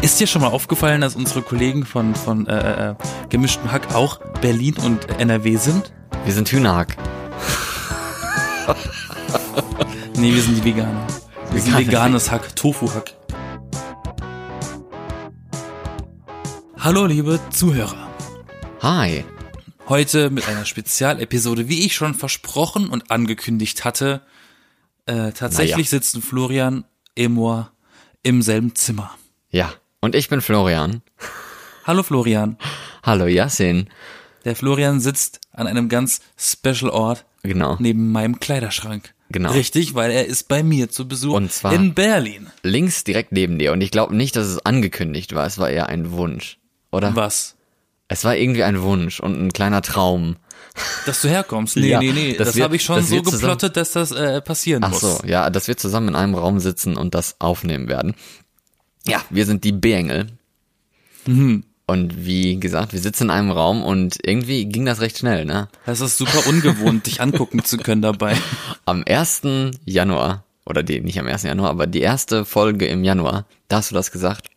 Ist dir schon mal aufgefallen, dass unsere Kollegen von, von äh, äh, gemischtem Hack auch Berlin und NRW sind? Wir sind Hühnerhack. Nee, wir sind die Veganer. Wir sind veganes Hack, Tofu-Hack. Hallo, liebe Zuhörer. Hi. Heute mit einer Spezialepisode, wie ich schon versprochen und angekündigt hatte. Äh, tatsächlich Naja. sitzen Florian, Emor im selben Zimmer. Ja. Und ich bin Florian. Hallo Florian. Hallo Yasin. Der Florian sitzt an einem ganz special Ort Genau. neben meinem Kleiderschrank. Genau. Richtig, weil er ist bei mir zu Besuch Und zwar- in Berlin. Links direkt neben dir. Und ich glaube nicht, dass es angekündigt war. Es war eher ein Wunsch. Oder? Was? Es war irgendwie ein Wunsch und ein kleiner Traum. Dass du herkommst? Nee, Ja, nee, nee. Das, wir- habe ich schon so geplottet, dass das äh, passieren Ach muss. so, ja, dass wir zusammen in einem Raum sitzen und das aufnehmen werden. Ja, wir sind die B-Engel. Mhm. Und wie gesagt, wir sitzen in einem Raum und irgendwie ging das recht schnell, ne? Das ist super ungewohnt, dich angucken zu können dabei. Am 1. Januar, oder die, nicht am 1. Januar, aber die erste Folge im Januar, da hast du das gesagt,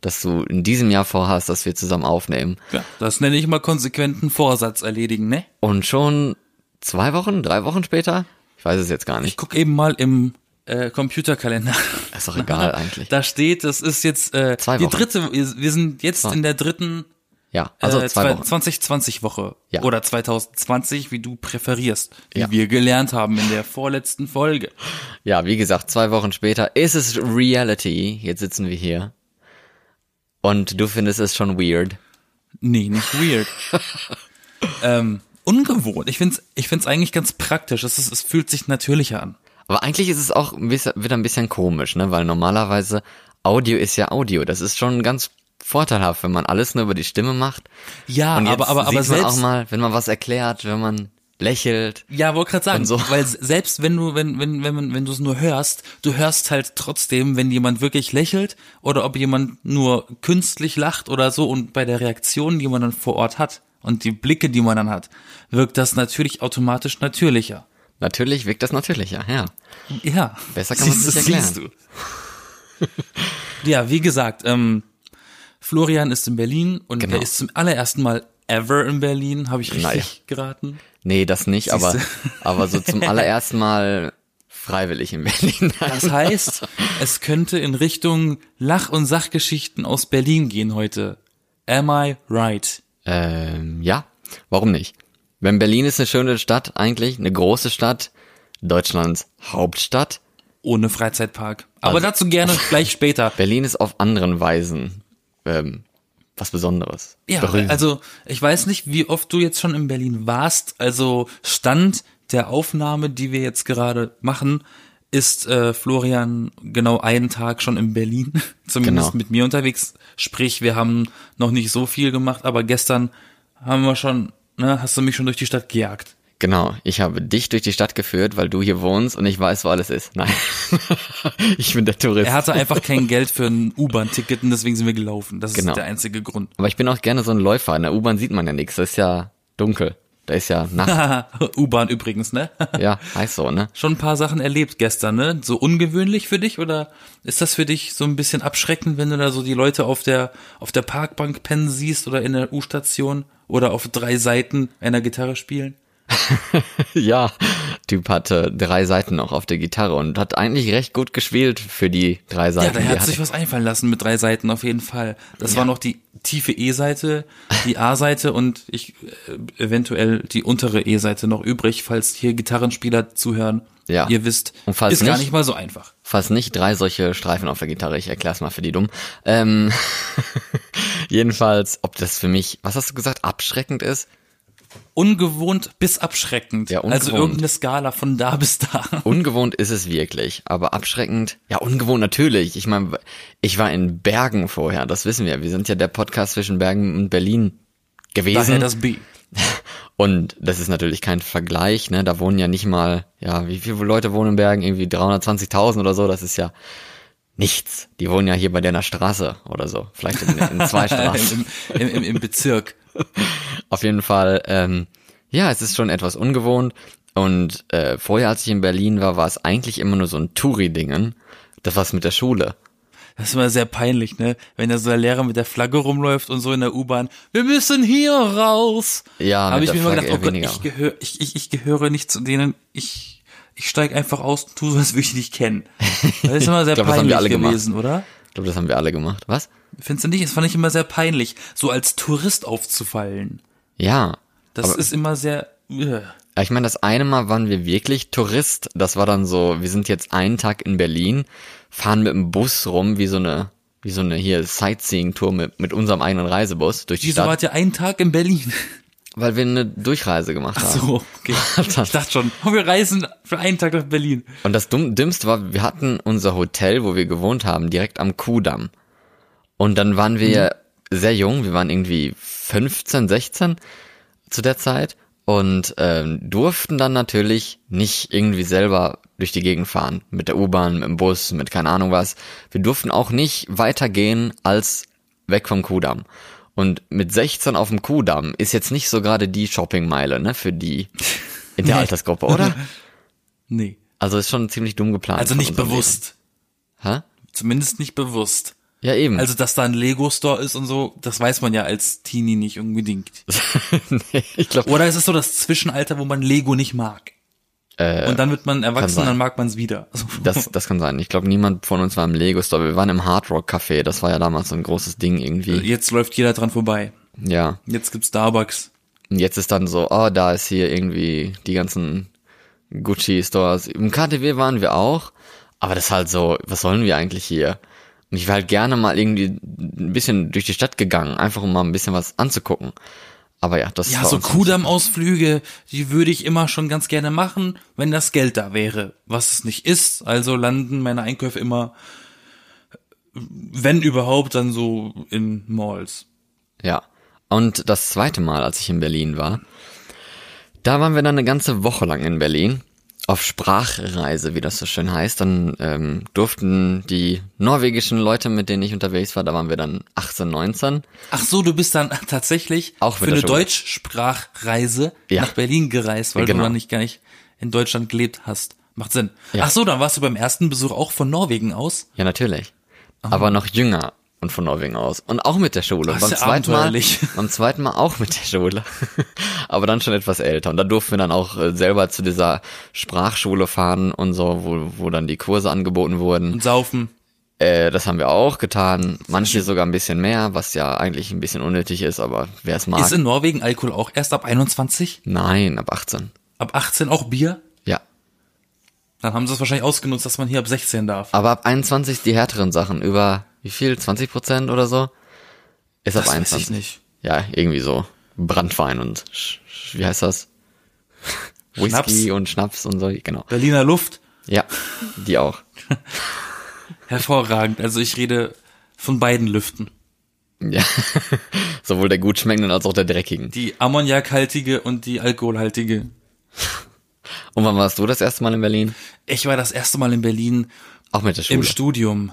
dass du in diesem Jahr vorhast, dass wir zusammen aufnehmen. Ja, das nenne ich mal konsequenten Vorsatz erledigen, ne? Und schon zwei Wochen, drei Wochen später, ich weiß es jetzt gar Ich nicht, guck eben mal im äh, Computerkalender. ist doch egal eigentlich. Da steht, das ist jetzt äh, Zwei die Wochen. dritte, wir sind jetzt in der dritten Ja, also äh, zwei Wochen. 2020 Woche Ja. oder 2020, wie du präferierst, wie Ja. wir gelernt haben in der vorletzten Folge. Ja, wie gesagt, zwei Wochen später ist es Reality. Jetzt sitzen wir hier. Und du findest es schon weird. Nee, nicht weird. ähm, ungewohnt. Ich find's, ich find's eigentlich ganz praktisch. Es, ist, es fühlt sich natürlicher an. Aber eigentlich ist es auch wieder ein bisschen komisch, ne? Weil normalerweise Audio ist ja Audio. Das ist schon ganz vorteilhaft, wenn man alles nur über die Stimme macht. Ja, aber, aber, aber selbst, auch mal, wenn man was erklärt, wenn man lächelt. Ja, wollte gerade sagen, so. weil selbst wenn du, wenn, wenn, wenn, man- wenn du es nur hörst, du hörst halt trotzdem, wenn jemand wirklich lächelt oder ob jemand nur künstlich lacht oder so und bei der Reaktion, die man dann vor Ort hat und die Blicke, die man dann hat, wirkt das natürlich automatisch natürlicher. Natürlich wirkt das natürlicher, ja. Ja. Besser kann man es nicht siehst du. ja, wie gesagt, ähm, Florian ist in Berlin und Genau. er ist zum allerersten Mal ever in Berlin, habe ich richtig Naja. geraten? Nee, das nicht, aber, aber so zum allerersten Mal freiwillig in Berlin. Das heißt, es könnte in Richtung Lach- und Sachgeschichten aus Berlin gehen heute. Am I right? Ähm, ja, warum nicht? Wenn Berlin ist eine schöne Stadt eigentlich, eine große Stadt, Deutschlands Hauptstadt. Ohne Freizeitpark. Aber Also- dazu gerne gleich später. Berlin ist auf anderen Weisen ähm, was Besonderes. Ja, Berühmt. also ich weiß nicht, wie oft du jetzt schon in Berlin warst. Also Stand der Aufnahme, die wir jetzt gerade machen, ist äh, Florian genau einen Tag schon in Berlin, zumindest Genau. mit mir unterwegs. Sprich, wir haben noch nicht so viel gemacht, aber gestern haben wir schon, ne, hast du mich schon durch die Stadt gejagt. Genau, ich habe dich durch die Stadt geführt, weil du hier wohnst und ich weiß, wo alles ist. Nein, ich bin der Tourist. Er hatte einfach kein Geld für ein U-Bahn-Ticket und deswegen sind wir gelaufen. Das Genau. ist der einzige Grund. Aber ich bin auch gerne so ein Läufer. In der U-Bahn sieht man ja nichts. Das ist ja dunkel. Da ist ja Nacht. U-Bahn übrigens, ne? ja, heißt so, ne? Schon ein paar Sachen erlebt gestern, ne? So ungewöhnlich für dich oder ist das für dich so ein bisschen abschreckend, wenn du da so die Leute auf der auf der Parkbank pennen siehst oder in der U-Station oder auf drei Seiten einer Gitarre spielen? Ja, Typ hatte drei Seiten noch auf der Gitarre und hat eigentlich recht gut gespielt für die drei Ja, Seiten. da die hat sich was einfallen lassen mit drei Seiten auf jeden Fall. Das war noch die tiefe E-Seite, die A-Seite und ich äh, eventuell die untere E-Seite noch übrig, falls hier Gitarrenspieler zuhören. Ja. Ihr wisst, Und falls ist gar nicht- nicht mal so einfach. Fast nicht drei solche Streifen auf der Gitarre. Ich erklär's mal für die dumm. Ähm, jedenfalls, ob das für mich, was hast du gesagt, abschreckend ist? Ungewohnt bis abschreckend. Ja, also ungewohnt. irgendeine Skala von da bis da. Ungewohnt ist es wirklich, aber abschreckend, ja, ungewohnt natürlich. Ich meine, ich war in Bergen vorher, das wissen wir. Wir sind ja der Podcast zwischen Bergen und Berlin gewesen. Daher das B. Und das ist natürlich kein Vergleich, ne? Da wohnen ja nicht mal, ja, wie viele Leute wohnen in Bergen? Irgendwie 320.000 oder so. Das ist ja nichts. Die wohnen ja hier bei der Straße oder so. Vielleicht in, in zwei Straßen. Im, im, im, Bezirk. Auf jeden Fall, ähm, ja, es ist schon etwas ungewohnt. Und äh, vorher, als ich in Berlin war, war es eigentlich immer nur so ein Touri-Dingen. Das war's mit der Schule. Das ist immer sehr peinlich, ne? Wenn da so der Lehrer mit der Flagge rumläuft und so in der U-Bahn, wir müssen hier raus. Ja, habe ich mir immer Flagge gedacht, oh Gott, ich gehöre, ich, ich, ich gehöre nicht zu denen, ich, ich steig einfach aus und tu so, als würde ich die nicht kennen. Das ist immer sehr glaub, peinlich wir alle gemacht. gewesen, oder? Ich glaube, das haben wir alle gemacht. Was? Findest du nicht? Das fand ich immer sehr peinlich, so als Tourist aufzufallen. Ja. Das ist immer sehr, äh. Ja, Ich meine, das eine Mal waren wir wirklich Tourist. Das war dann so, wir sind jetzt einen Tag in Berlin, fahren mit dem Bus rum, wie so eine, wie so eine hier Sightseeing-Tour mit, mit unserem eigenen Reisebus durch die Wieso Stadt, wart ihr einen Tag in Berlin? Weil wir eine Durchreise gemacht haben. So, okay. Ich dachte schon, oh, wir reisen für einen Tag nach Berlin. Und das Dümmste war, wir hatten unser Hotel, wo wir gewohnt haben, direkt am Kudamm. Und dann waren wir sehr jung, wir waren irgendwie 15, 16 zu der Zeit und ähm, durften dann natürlich nicht irgendwie selber durch die Gegend fahren. Mit der U-Bahn, mit dem Bus, mit keine Ahnung was. Wir durften auch nicht weitergehen als weg vom Kudamm. Und mit 16 auf dem Kudamm ist jetzt nicht so gerade die Shoppingmeile, ne, für die in der Nee. Altersgruppe, oder? Nee. Also ist schon ziemlich dumm geplant. Also nicht bewusst. Leben. Hä? Zumindest nicht bewusst. Ja, eben. Also, dass da ein Lego-Store ist und so, das weiß man ja als Teenie nicht unbedingt. nee, ich glaube, Oder ist es so das Zwischenalter, wo man Lego nicht mag? Äh, Und dann wird man erwachsen dann mag man es wieder. Also, das, das kann sein. Ich glaube, niemand von uns war im Lego Store. Wir waren im Hard Rock Café. Das war ja damals so ein großes Ding irgendwie. Jetzt läuft jeder dran vorbei. Ja. Jetzt gibt's Starbucks. Und jetzt ist dann so, oh, da ist hier irgendwie die ganzen Gucci Stores. Im KTW waren wir auch. Aber das ist halt so, was sollen wir eigentlich hier? Und ich wäre halt gerne mal irgendwie ein bisschen durch die Stadt gegangen, einfach um mal ein bisschen was anzugucken. Aber ja, das Ja, so Kudamm-Ausflüge, die würde ich immer schon ganz gerne machen, wenn das Geld da wäre. Was es nicht ist, also landen meine Einkäufe immer, wenn überhaupt, dann so in Malls. Ja. Und das zweite Mal, als ich in Berlin war, da waren wir dann eine ganze Woche lang in Berlin auf Sprachreise, wie das so schön heißt. Dann ähm, durften die norwegischen Leute, mit denen ich unterwegs war, da waren wir dann 18, 19. Ach so, du bist dann tatsächlich Auch für eine. Deutschsprachreise Ja. nach Berlin gereist, weil Genau. du dann nicht gar nicht in Deutschland gelebt hast. Macht Sinn. Ja. Ach so, dann warst du beim ersten Besuch auch von Norwegen aus. Ja, natürlich. Aber noch jünger und von Norwegen aus. Und auch mit der Schule. Das beim zweiten Mal, beim zweiten Mal auch mit der Schule. Aber dann schon etwas älter. Und da durften wir dann auch äh, selber zu dieser Sprachschule fahren und so, wo, wo dann die Kurse angeboten wurden. Und saufen. Äh, das haben wir auch getan. Manche sogar ein bisschen mehr, was ja eigentlich ein bisschen unnötig ist, aber wer es mag. Ist in Norwegen Alkohol auch erst ab 21? Nein, ab 18. Ab 18 auch Bier? Ja. Dann haben sie es wahrscheinlich ausgenutzt, dass man hier ab 16 darf. Aber ab 21 die härteren Sachen. Über wie viel? 20 Prozent oder so? Ist ab Das weiß 21. ich nicht. Ja, irgendwie so. Brandwein und wie heißt das? Whisky Schnaps. und Schnaps und so, genau. Berliner Luft, Ja, die auch. hervorragend. Also ich rede von beiden Lüften. Ja. Sowohl der gut schmeckenden als auch der dreckigen. Die ammoniakhaltige und die alkoholhaltige. Und wann warst du das erste Mal in Berlin? Ich war das erste Mal in Berlin Auch mit der Schule. im Studium.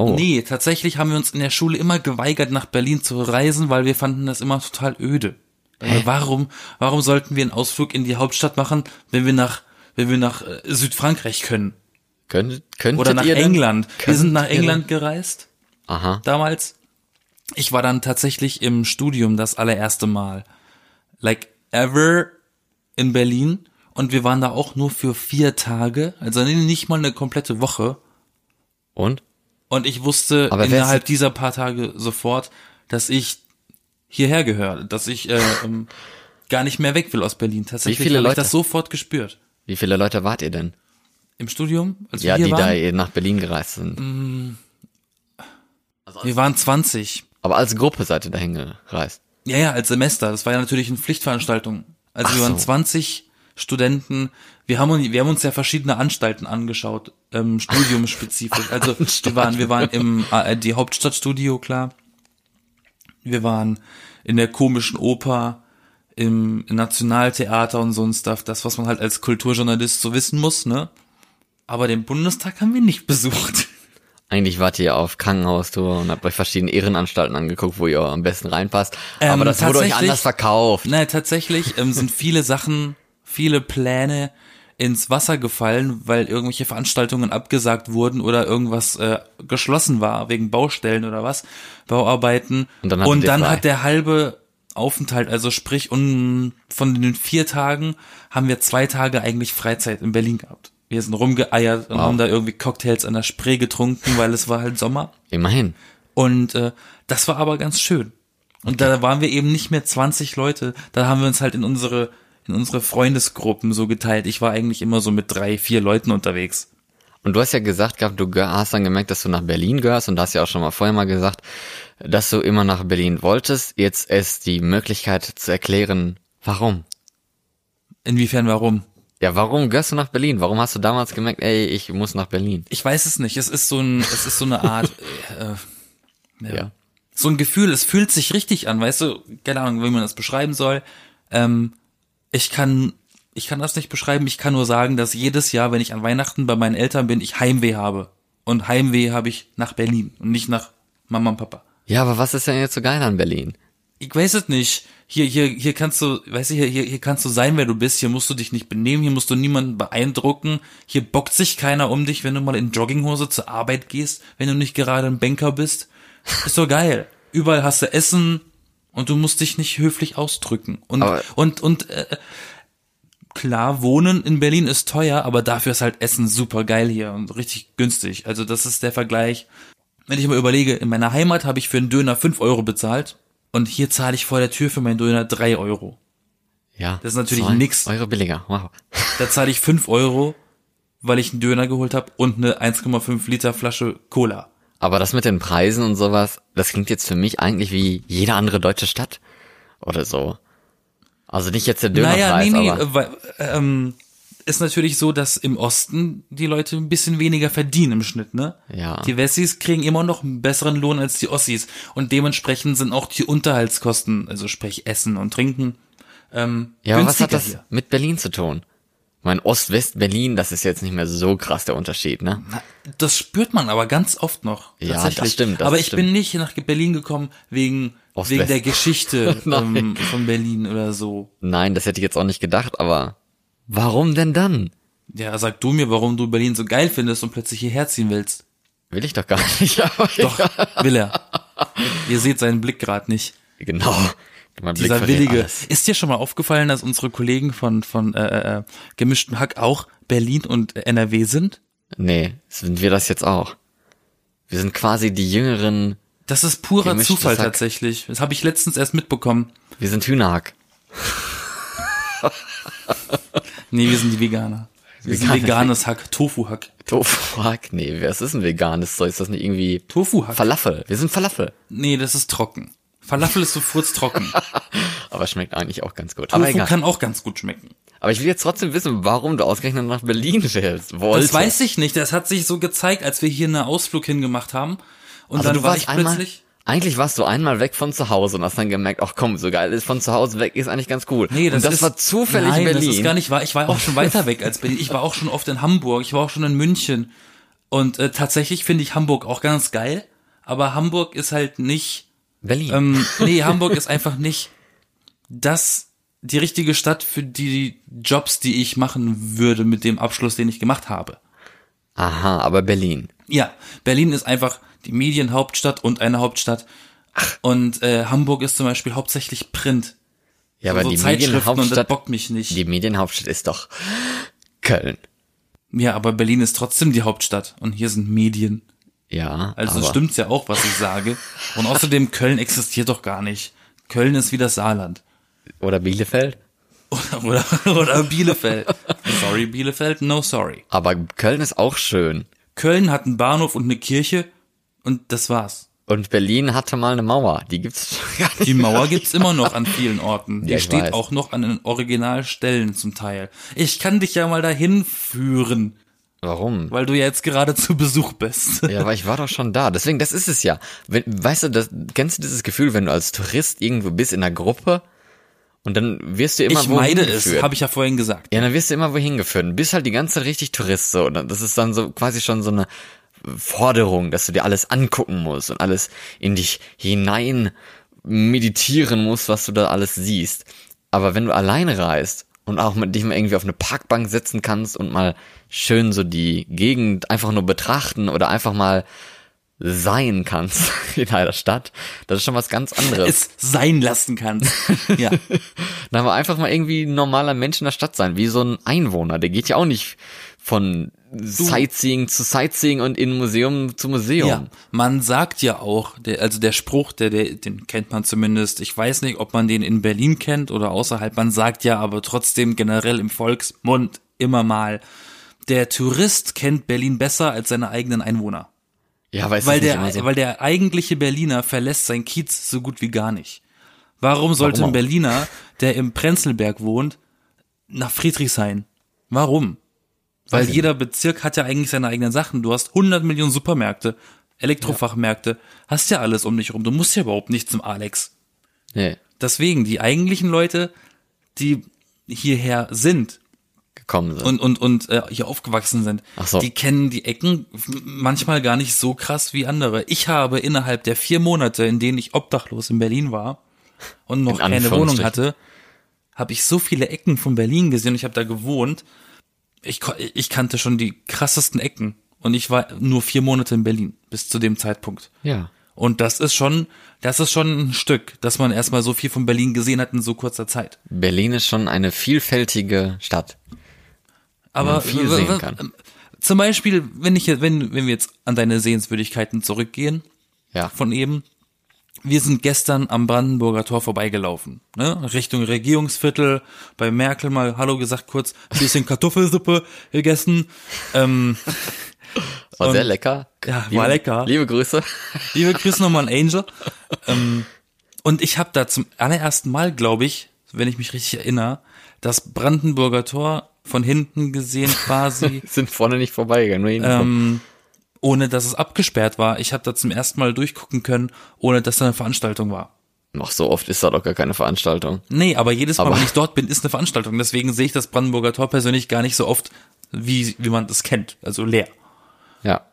Oh. Nee, tatsächlich haben wir uns in der Schule immer geweigert, nach Berlin zu reisen, weil wir fanden das immer total öde. Also warum, warum sollten wir einen Ausflug in die Hauptstadt machen, wenn wir nach, wenn wir nach äh, Südfrankreich können? Könntet, könntet Oder nach England. Wir sind nach Könnt England gereist. Aha. damals. Ich war dann tatsächlich im Studium das allererste Mal. Like ever in Berlin. Und wir waren da auch nur für vier Tage. Also nicht mal eine komplette Woche. Und? Und ich wusste Aber innerhalb dieser paar Tage sofort, dass ich hierher gehöre. Dass ich äh, ähm, gar nicht mehr weg will aus Berlin. Tatsächlich Wie viele habe ich Leute? das sofort gespürt. Wie viele Leute wart ihr denn? Im Studium, als Ja, wir die hier da waren, eh nach Berlin gereist sind. wir waren 20. Aber als Gruppe seid ihr dahin gereist. Ja, ja, als Semester. Das war ja natürlich eine Pflichtveranstaltung. Also Ach wir waren so. 20 Studenten. Wir haben, uns- wir haben uns ja verschiedene Anstalten angeschaut, ähm, studiumspezifisch. Also wir waren, wir waren im ARD Hauptstadtstudio, klar. Wir waren in der komischen Oper, im Nationaltheater und so ein Stuff. Das, was man halt als Kulturjournalist so wissen muss, ne? Aber den Bundestag haben wir nicht besucht. Eigentlich wart ihr auf Krankenhaustour und habt euch verschiedene Ehrenanstalten angeguckt, wo ihr am besten reinpasst. Ähm, Aber das wurde euch anders verkauft. Nein, tatsächlich ähm, sind viele Sachen, viele Pläne ins Wasser gefallen, weil irgendwelche Veranstaltungen abgesagt wurden oder irgendwas äh, geschlossen war wegen Baustellen oder was, Bauarbeiten. Und dann Und dann hat der halbe Aufenthalt, also sprich un, von den vier Tagen haben wir zwei Tage eigentlich Freizeit in Berlin gehabt. Wir sind rumgeeiert und Wow. haben da irgendwie Cocktails an der Spree getrunken, weil es war halt Sommer. Immerhin. Und äh, das war aber ganz schön. Und da waren wir eben nicht mehr 20 Leute. Da haben wir uns halt in unsere in unsere Freundesgruppen so geteilt. Ich war eigentlich immer so mit drei, vier Leuten unterwegs. Und du hast ja gesagt gehabt, du hast dann gemerkt, dass du nach Berlin gehörst und du hast ja auch schon mal vorher mal gesagt, dass du immer nach Berlin wolltest. Jetzt ist die Möglichkeit zu erklären, warum. Inwiefern, warum? Ja, warum gehörst du nach Berlin? Warum hast du damals gemerkt, ey, ich muss nach Berlin? Ich weiß es nicht. Es ist so ein, es ist so eine Art, äh, ja. Ja. so ein Gefühl. Es fühlt sich richtig an, weißt du? Keine Ahnung, wie man das beschreiben soll. Ähm, ich kann, ich kann das nicht beschreiben. Ich kann nur sagen, dass jedes Jahr, wenn ich an Weihnachten bei meinen Eltern bin, ich Heimweh habe. Und Heimweh habe ich nach Berlin und nicht nach Mama und Papa. Ja, aber was ist denn jetzt so geil an Berlin? Ich weiß es nicht. Hier, hier, hier kannst du, weißt du, hier, hier, hier kannst du sein, wer du bist. Hier musst du dich nicht benehmen. Hier musst du niemanden beeindrucken. Hier bockt sich keiner um dich, wenn du mal in Jogginghose zur Arbeit gehst, wenn du nicht gerade ein Banker bist. Ist so geil. Überall hast du Essen und du musst dich nicht höflich ausdrücken. Und, Aber- und, und, äh, klar, Wohnen in Berlin ist teuer, aber dafür ist halt Essen super geil hier und richtig günstig. Also das ist der Vergleich. Wenn ich mal überlege, in meiner Heimat habe ich für einen Döner 5 Euro bezahlt und hier zahle ich vor der Tür für meinen Döner 3 Euro. Ja. Das ist natürlich nix. Euro billiger. Wow. Da zahle ich 5 Euro, weil ich einen Döner geholt habe und eine 1,5 Liter Flasche Cola. Aber das mit den Preisen und sowas, das klingt jetzt für mich eigentlich wie jede andere deutsche Stadt. Oder so. Also nicht jetzt der Naja, Dönerpreis, nee, nee, aber weil, ähm, ist natürlich so, dass im Osten die Leute ein bisschen weniger verdienen im Schnitt, ne? Ja. Die Wessis kriegen immer noch einen besseren Lohn als die Ossis und dementsprechend sind auch die Unterhaltskosten, also sprich Essen und Trinken, ähm, ja, aber was hat das hier. mit Berlin zu tun? Mein Ost-West-Berlin, das ist jetzt nicht mehr so krass der Unterschied, ne? Das spürt man aber ganz oft noch. Ja, das stimmt, das aber ich stimmt. bin nicht nach Berlin gekommen wegen, wegen der Geschichte ähm, von Berlin oder so. Nein, das hätte ich jetzt auch nicht gedacht, aber warum denn dann? Ja, sag du mir, warum du Berlin so geil findest und plötzlich hierher ziehen willst. Will ich doch gar nicht. Aber Doch, will er. Ihr seht seinen Blick gerade nicht. Genau. Mein Blick Dieser willige. alles. Ist dir schon mal aufgefallen, dass unsere Kollegen von von äh, äh, gemischtem Hack auch Berlin und NRW sind? Nee, sind wir das jetzt auch? Wir sind quasi die jüngeren, Das ist purer Zufall Hack. tatsächlich. Das habe ich letztens erst mitbekommen. wir sind Hühnerhack. Nee, wir sind die Veganer. Wir sind Veganer. veganes Hack, Tofu-Hack. Tofu-Hack? Nee, was ist ein veganes? So ist das nicht irgendwie Tofu-Hack. Falafel? Wir sind Falafel. Nee, das ist trocken. Falafel ist so furztrocken. Aber schmeckt eigentlich auch ganz gut. Tofu Aber egal. kann auch ganz gut schmecken. Aber ich will jetzt trotzdem wissen, warum du ausgerechnet nach Berlin willst. Wollte. Das weiß ich nicht. Das hat sich so gezeigt, als wir hier einen Ausflug hingemacht haben. Und Also dann du war warst ich einmal, plötzlich. eigentlich warst du einmal weg von zu Hause und hast dann gemerkt, ach komm, so geil ist von zu Hause weg, ist eigentlich ganz cool. Nee, das, und das ist, war zufällig nein, Berlin. das ist gar nicht wahr. Ich war auch schon weiter weg als Berlin. Ich war auch schon oft in Hamburg. Ich war auch schon in München. Und äh, tatsächlich finde ich Hamburg auch ganz geil. Aber Hamburg ist halt nicht, Berlin. ähm, nee, Hamburg ist einfach nicht das, die richtige Stadt für die Jobs, die ich machen würde mit dem Abschluss, den ich gemacht habe. Aha, aber Berlin. Ja, Berlin ist einfach die Medienhauptstadt und eine Hauptstadt. Und äh, Hamburg ist zum Beispiel hauptsächlich Print. Ja, aber so die Medienhauptstadt, bockt mich nicht. die Medienhauptstadt ist doch Köln. Ja, aber Berlin ist trotzdem die Hauptstadt und hier sind Medien. Ja, Also stimmt's ja auch, was ich sage. Und außerdem Köln existiert doch gar nicht. Köln ist wie das Saarland. oder Bielefeld. Oder, oder, oder Bielefeld. Sorry, Bielefeld, no sorry. Aber Köln ist auch schön. Köln hat einen Bahnhof und eine Kirche und das war's. Und Berlin hatte mal eine Mauer. Die gibt's gar nicht. Die Mauer gibt's immer noch an vielen Orten. Die Ja, steht weiß. auch noch an den Originalstellen zum Teil. Ich kann dich ja mal dahin führen, Warum? weil du ja jetzt gerade zu Besuch bist. Ja, aber ich war doch schon da. Deswegen, das ist es ja. Wenn, weißt du, das, kennst du dieses Gefühl, wenn du als Tourist irgendwo bist in einer Gruppe und dann wirst du immer Ich wohin meide es, habe ich ja vorhin gesagt. Ja, dann wirst du immer wohin geführt. Du bist halt die ganze Zeit richtig Tourist so. Und das ist dann so quasi schon so eine Forderung, dass du dir alles angucken musst und alles in dich hinein meditieren musst, was du da alles siehst. Aber wenn du alleine reist Und auch mit mal irgendwie auf eine Parkbank setzen kannst und mal schön so die Gegend einfach nur betrachten oder einfach mal sein kannst in einer Stadt, das ist schon was ganz anderes. Es sein lassen kannst. Ja. Dann aber einfach mal irgendwie ein normaler Mensch in der Stadt sein, wie so ein Einwohner. Der geht ja auch nicht von Sightseeing zu Sightseeing und in Museum zu Museum. Ja, man sagt ja auch, der, also der Spruch, der, der, den kennt man zumindest. Ich weiß nicht, ob man den in Berlin kennt oder außerhalb. Man sagt ja aber trotzdem generell im Volksmund immer mal, der Tourist kennt Berlin besser als seine eigenen Einwohner. Ja, weiß Weil der, so. weil der eigentliche Berliner verlässt sein Kiez so gut wie gar nicht. Warum sollte Warum ein? Berliner, der im Prenzlberg wohnt, nach Friedrichshain? Warum? Weil ich jeder Bezirk hat ja eigentlich seine eigenen Sachen. Du hast 100 Millionen Supermärkte, Elektrofachmärkte, hast ja alles um dich rum. Du musst ja überhaupt nicht zum Alex. nee, Deswegen, die eigentlichen Leute, die hierher sind, gekommen sind. und und und äh, hier aufgewachsen sind, Ach so. die kennen die Ecken manchmal gar nicht so krass wie andere. Ich habe innerhalb der vier Monate, in denen ich obdachlos in Berlin war und noch In keine Wohnung hatte, habe ich so viele Ecken von Berlin gesehen. und Ich habe da gewohnt. Ich, ich kannte schon die krassesten Ecken und ich war nur vier Monate in Berlin bis zu dem Zeitpunkt. ja. Und das ist schon, das ist schon ein Stück, dass man erstmal so viel von Berlin gesehen hat in so kurzer Zeit. Berlin ist schon eine vielfältige Stadt. Aber viel sehen kann. Zum Beispiel, wenn ich jetzt- wenn wenn wir jetzt an deine Sehenswürdigkeiten zurückgehen Ja. von eben, wir sind gestern am Brandenburger Tor vorbeigelaufen, ne? Richtung Regierungsviertel, bei Merkel mal Hallo gesagt, kurz ein bisschen Kartoffelsuppe gegessen. Ähm, War Und- sehr lecker. Ja, war liebe, lecker. Liebe Grüße. liebe Grüße nochmal an Angel. Ähm, und ich habe da zum allerersten Mal, glaube ich, wenn ich mich richtig erinnere, das Brandenburger Tor von hinten gesehen quasi. Sind vorne nicht vorbeigegangen. Nur hinten. ähm, ohne dass es abgesperrt war. Ich habe da zum ersten Mal durchgucken können, ohne dass da eine Veranstaltung war. Noch so oft ist da doch gar keine Veranstaltung. Nee, aber jedes Mal, Aber- wenn ich dort bin, ist eine Veranstaltung. Deswegen sehe ich das Brandenburger Tor persönlich gar nicht so oft, wie, wie man das kennt. Also leer. Ja.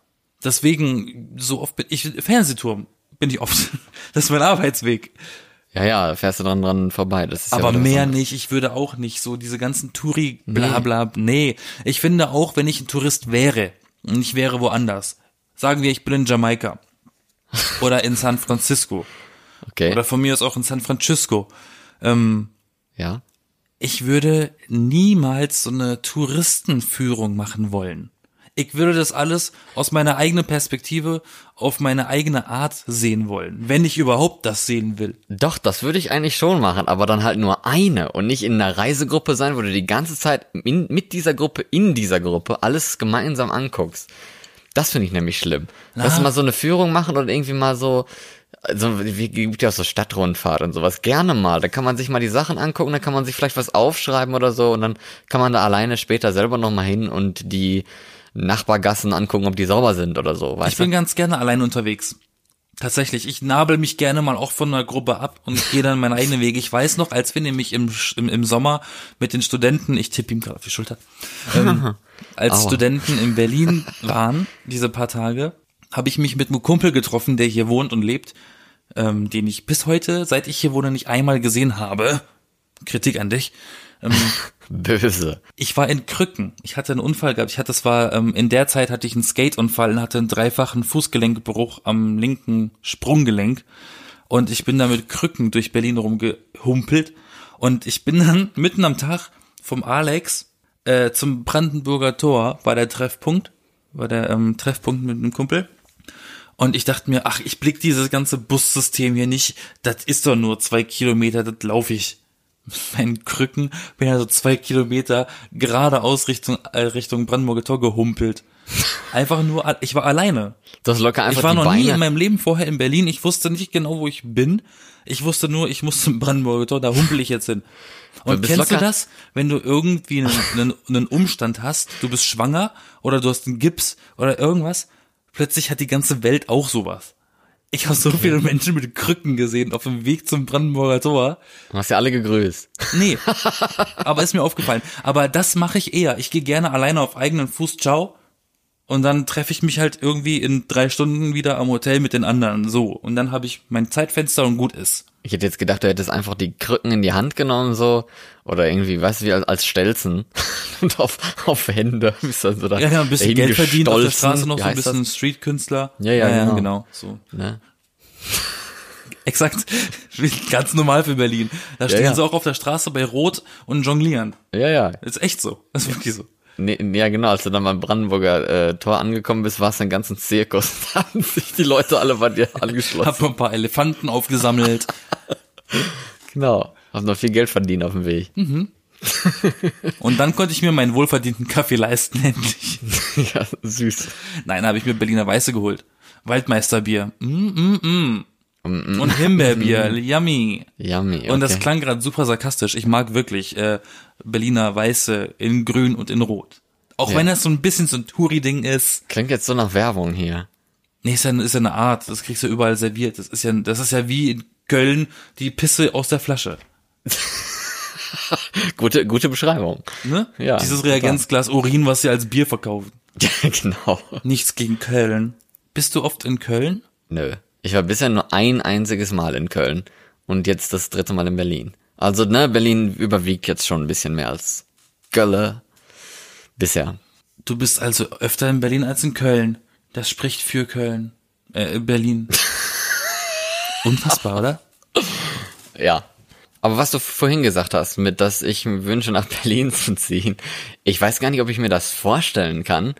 Deswegen, so oft bin ich, Fernsehturm bin ich oft. Das ist mein Arbeitsweg. Ja, ja, fährst du dran dran vorbei. Das ist ja Aber was mehr nicht. Ich würde auch nicht so diese ganzen Touri, bla, bla, nee. Ich finde auch, wenn ich ein Tourist wäre und ich wäre woanders, sagen wir, ich bin in Jamaika oder in San Francisco Okay. oder von mir aus auch in San Francisco. Ähm, ja. ich würde niemals so eine Touristenführung machen wollen. Ich würde das alles aus meiner eigenen Perspektive auf meine eigene Art sehen wollen, wenn ich überhaupt das sehen will. Doch, das würde ich eigentlich schon machen, aber dann halt nur eine und nicht in einer Reisegruppe sein, wo du die ganze Zeit in, mit dieser Gruppe, in dieser Gruppe alles gemeinsam anguckst. Das finde ich nämlich schlimm. Lass mal so eine Führung machen oder irgendwie mal so, also wie gibt ja auch so Stadtrundfahrt und sowas. Gerne mal. Da kann man sich mal die Sachen angucken, da kann man sich vielleicht was aufschreiben oder so und dann kann man da alleine später selber nochmal hin und die Nachbargassen angucken, ob die sauber sind oder so. Weißt Ich bin du? ganz gerne allein unterwegs. Tatsächlich, ich nabel mich gerne mal auch von einer Gruppe ab und gehe dann meinen eigenen Weg. Ich weiß noch, als wir nämlich im, im, im Sommer mit den Studenten, ich tippe ihm gerade auf die Schulter, ähm, als Aua. Studenten in Berlin waren, diese paar Tage, habe ich mich mit einem Kumpel getroffen, der hier wohnt und lebt, ähm, den ich bis heute, seit ich hier wohne, nicht einmal gesehen habe. Kritik an dich. Ähm, Böse. ich war in Krücken. Ich hatte einen Unfall gehabt. Ich hatte, das war, ähm, in der Zeit hatte ich einen Skateunfall und hatte einen dreifachen Fußgelenkbruch am linken Sprunggelenk. Und ich bin da mit Krücken durch Berlin rumgehumpelt. Und ich bin dann mitten am Tag vom Alex äh, zum Brandenburger Tor, war der Treffpunkt, war der ähm, Treffpunkt mit einem Kumpel. Und ich dachte mir, ach, ich blick dieses ganze Bussystem hier nicht. Das ist doch nur zwei Kilometer, das laufe ich. Meinen Krücken bin also zwei Kilometer geradeaus Richtung, äh, Richtung Brandenburger Tor gehumpelt. Einfach nur, ich war alleine. Du hast locker einfach Ich war noch Beine. nie in meinem Leben vorher in Berlin. Ich wusste nicht genau, wo ich bin. Ich wusste nur, ich muss zum Brandenburger Tor, da humpel ich jetzt hin. Und bist kennst du locker- das, wenn du irgendwie einen, einen, einen Umstand hast, du bist schwanger oder du hast einen Gips oder irgendwas, plötzlich hat die ganze Welt auch sowas. Ich habe so viele Menschen mit Krücken gesehen auf dem Weg zum Brandenburger Tor. Du hast ja alle gegrüßt. Nee, aber ist mir aufgefallen. Aber das mache ich eher. Ich gehe gerne alleine auf eigenen Fuß, ciao. Und dann treffe ich mich halt irgendwie in drei Stunden wieder am Hotel mit den anderen. So. Und dann habe ich mein Zeitfenster und gut ist. Ich hätte jetzt gedacht, du hättest einfach die Krücken in die Hand genommen so oder irgendwie, weißt du, wie als, Stelzen und auf, auf Hände bist dann so da Ja, ja, ein bisschen Geld verdient auf der. Straße noch, so ein bisschen Street-Künstler. Ja, ja, genau. genau. So. Ne? Exakt. Ganz normal für Berlin. Da stehen ja. sie auch auf der Straße bei Rot und jonglieren. Ja, ja. Das ist echt so. Das ist wirklich so. Nee, nee, ja, genau, als du dann beim Brandenburger äh, Tor angekommen bist, war es ein ganzen Zirkus. Da haben sich die Leute alle bei dir angeschlossen. Hab ein paar Elefanten aufgesammelt. Genau. Hab noch viel Geld verdient auf dem Weg. Und dann konnte ich mir meinen wohlverdienten Kaffee leisten, endlich. ja, süß. Nein, habe ich mir Berliner Weiße geholt. Waldmeisterbier. Mm, mm, mm. Und Himbeerbier. Yummy. Yummy. Okay. Und das klang gerade super sarkastisch. Ich mag wirklich äh, Berliner Weiße in Grün und in Rot. Auch Ja. wenn das so ein bisschen so ein Touri-Ding ist. Klingt jetzt so nach Werbung hier. Nee, ist ja, ist ja eine Art. Das kriegst du überall serviert. Das ist ja, das ist ja wie in Köln die Pisse aus der Flasche. Gute, gute Beschreibung. Ne? Ja, Dieses. Reagenzglas Urin, was sie als Bier verkaufen. Ja, genau. Nichts gegen Köln. Bist du oft in Köln? Nö. Ich war bisher nur ein einziges Mal in Köln. Und jetzt das dritte Mal in Berlin. Also, ne, Berlin überwiegt jetzt schon ein bisschen mehr als Gölle. Bisher. Du bist also öfter in Berlin als in Köln. Das spricht für Köln. Äh, Berlin. Unfassbar, oder? Ja. Aber was du vorhin gesagt hast, mit dass ich mir wünsche, nach Berlin zu ziehen, ich weiß gar nicht, ob ich mir das vorstellen kann,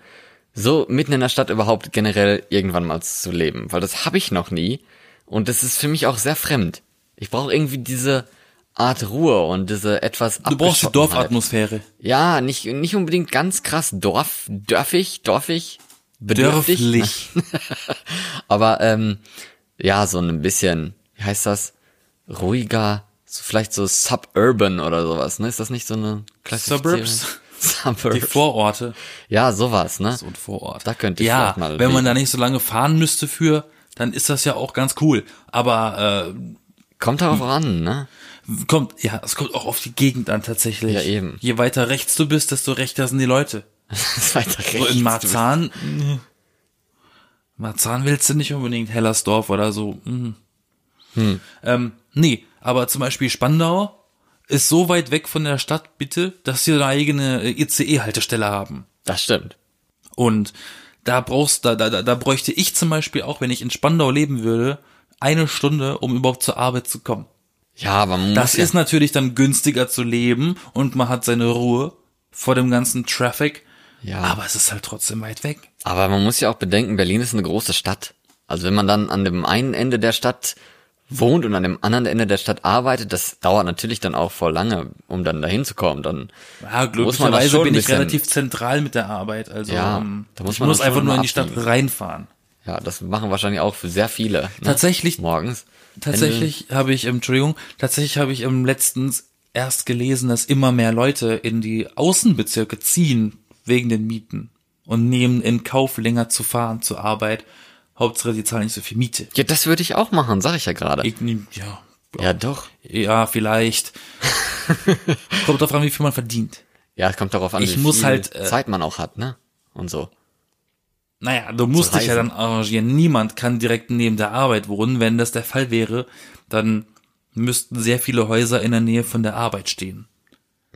so mitten in der Stadt überhaupt generell irgendwann mal zu leben, weil das habe ich noch nie und das ist für mich auch sehr fremd. Ich brauche irgendwie diese Art Ruhe und diese etwas Du brauchst die. Dorfatmosphäre. Ja, nicht nicht unbedingt ganz krass Dorf, dörfig, dorfig, bedürftig? Dörflich. aber ähm, ja, so ein bisschen, wie heißt das? Ruhiger, so vielleicht so suburban oder sowas, ne? Ist das nicht so eine Klassifizierung? Suburbs? Suburbs. Die Vororte. ja, sowas, ne? So ein Vorort. Da könnte ich Ja, mal wenn man da nicht so lange fahren müsste für, dann ist das ja auch ganz cool. Aber Kommt darauf an, ne? äh, kommt, ja, es kommt auch auf die Gegend an tatsächlich. Ja, eben. Je weiter rechts du bist, desto rechter sind die Leute. Weiter So rechts. in Marzahn. Marzahn willst du nicht unbedingt Hellersdorf oder so. mh. Hm. Ähm, nee, aber zum Beispiel Spandau ist so weit weg von der Stadt, bitte, dass sie eine eigene äh, ICE-Haltestelle haben. Das stimmt. Und da brauchst, da, da, da bräuchte ich zum Beispiel auch, wenn ich in Spandau leben würde, eine Stunde, um überhaupt zur Arbeit zu kommen. Ja, aber man Das muss ja, ist natürlich dann günstiger zu leben und man hat seine Ruhe vor dem ganzen Traffic. Ja. Aber es ist halt trotzdem weit weg. Aber man muss ja auch bedenken, Berlin ist eine große Stadt. Also wenn man dann an dem einen Ende der Stadt wohnt und an dem anderen Ende der Stadt arbeitet, das dauert natürlich dann auch voll lange, um dann dahin zu kommen. Dann Ja, muss man das glücklicherweise bin ich relativ zentral mit der Arbeit. Also Ja, ähm, da muss ich man muss einfach nur in die Stadt reinfahren. Ja, das machen wahrscheinlich auch für sehr viele. Ne? Tatsächlich, Morgens. tatsächlich habe ich, Entschuldigung, tatsächlich habe ich im letztens erst gelesen, dass immer mehr Leute in die Außenbezirke ziehen wegen den Mieten und nehmen in Kauf, länger zu fahren zur Arbeit. Hauptsache, die zahlen nicht so viel Miete. Ja, das würde ich auch machen, sag ich ja gerade. Ja, Ja, doch. ja, vielleicht. Kommt drauf an, wie viel man verdient. Ja, es kommt darauf an, Ich wie muss viel halt, äh, Zeit man auch hat, ne? Und so. Naja, du musst dich ja dann arrangieren. Niemand kann direkt neben der Arbeit wohnen. Wenn das der Fall wäre, dann müssten sehr viele Häuser in der Nähe von der Arbeit stehen.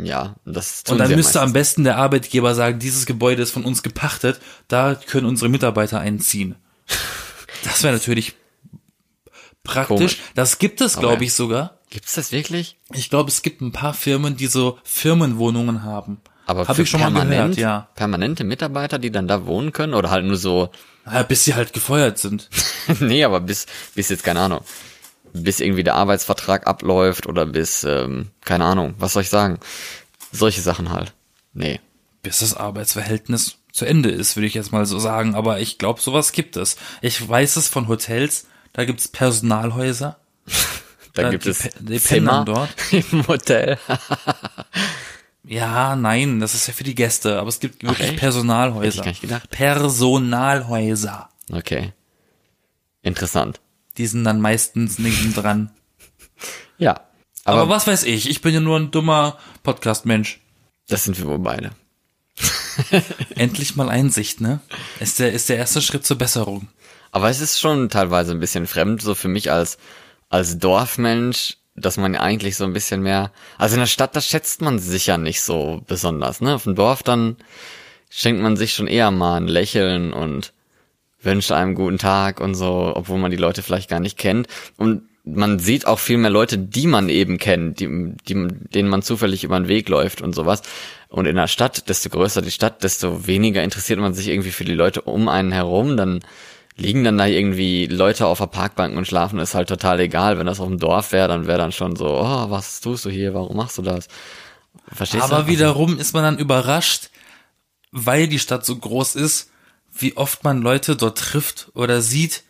Ja, das tun Und dann müsste am meistens. besten der Arbeitgeber sagen, dieses Gebäude ist von uns gepachtet, da können unsere Mitarbeiter einziehen. Das wäre natürlich praktisch. Komisch. Das gibt es, glaube ich, sogar. Gibt's das wirklich? Ich glaube, es gibt ein paar Firmen, die so Firmenwohnungen haben. Aber für ich schon mal permanent, gehört, ja. Permanente Mitarbeiter, die dann da wohnen können oder halt nur so, Ja, bis sie halt gefeuert sind. nee, aber bis, bis jetzt, keine Ahnung, bis irgendwie der Arbeitsvertrag abläuft oder bis, ähm, keine Ahnung, was soll ich sagen? Solche Sachen halt. Nee. bis das Arbeitsverhältnis zu Ende ist, würde ich jetzt mal so sagen. Aber ich glaube, sowas gibt es. Ich weiß es von Hotels, da gibt's Personalhäuser. Da Ja, gibt es die Zimmer dort. im Hotel. Ja, nein, das ist ja für die Gäste, aber es gibt wirklich echt? Personalhäuser. Hätte ich gar nicht gedacht. Personalhäuser. Okay. Interessant. Die sind dann meistens neben dran. Ja. Aber, Aber, was weiß ich, ich bin ja nur ein dummer Podcast-Mensch. das sind wir wohl beide. Endlich mal Einsicht, ne? Ist der, ist der erste Schritt zur Besserung. Aber es ist schon teilweise ein bisschen fremd, so für mich als als Dorfmensch, dass man eigentlich so ein bisschen mehr, also in der Stadt, da schätzt man sich ja nicht so besonders, ne? Auf dem Dorf dann schenkt man sich schon eher mal ein Lächeln und wünscht einem guten Tag und so, obwohl man die Leute vielleicht gar nicht kennt. Und man sieht auch viel mehr Leute, die man eben kennt, die, die, denen man zufällig über den Weg läuft und sowas. Und in der Stadt, desto größer die Stadt, desto weniger interessiert man sich irgendwie für die Leute um einen herum. Dann liegen dann da irgendwie Leute auf der Parkbank und schlafen, ist halt total egal. Wenn das auf dem Dorf wäre, dann wäre dann schon so, oh, was tust du hier, warum machst du das? Verstehst Aber du? wiederum ist man dann überrascht, weil die Stadt so groß ist, wie oft man Leute dort trifft oder sieht,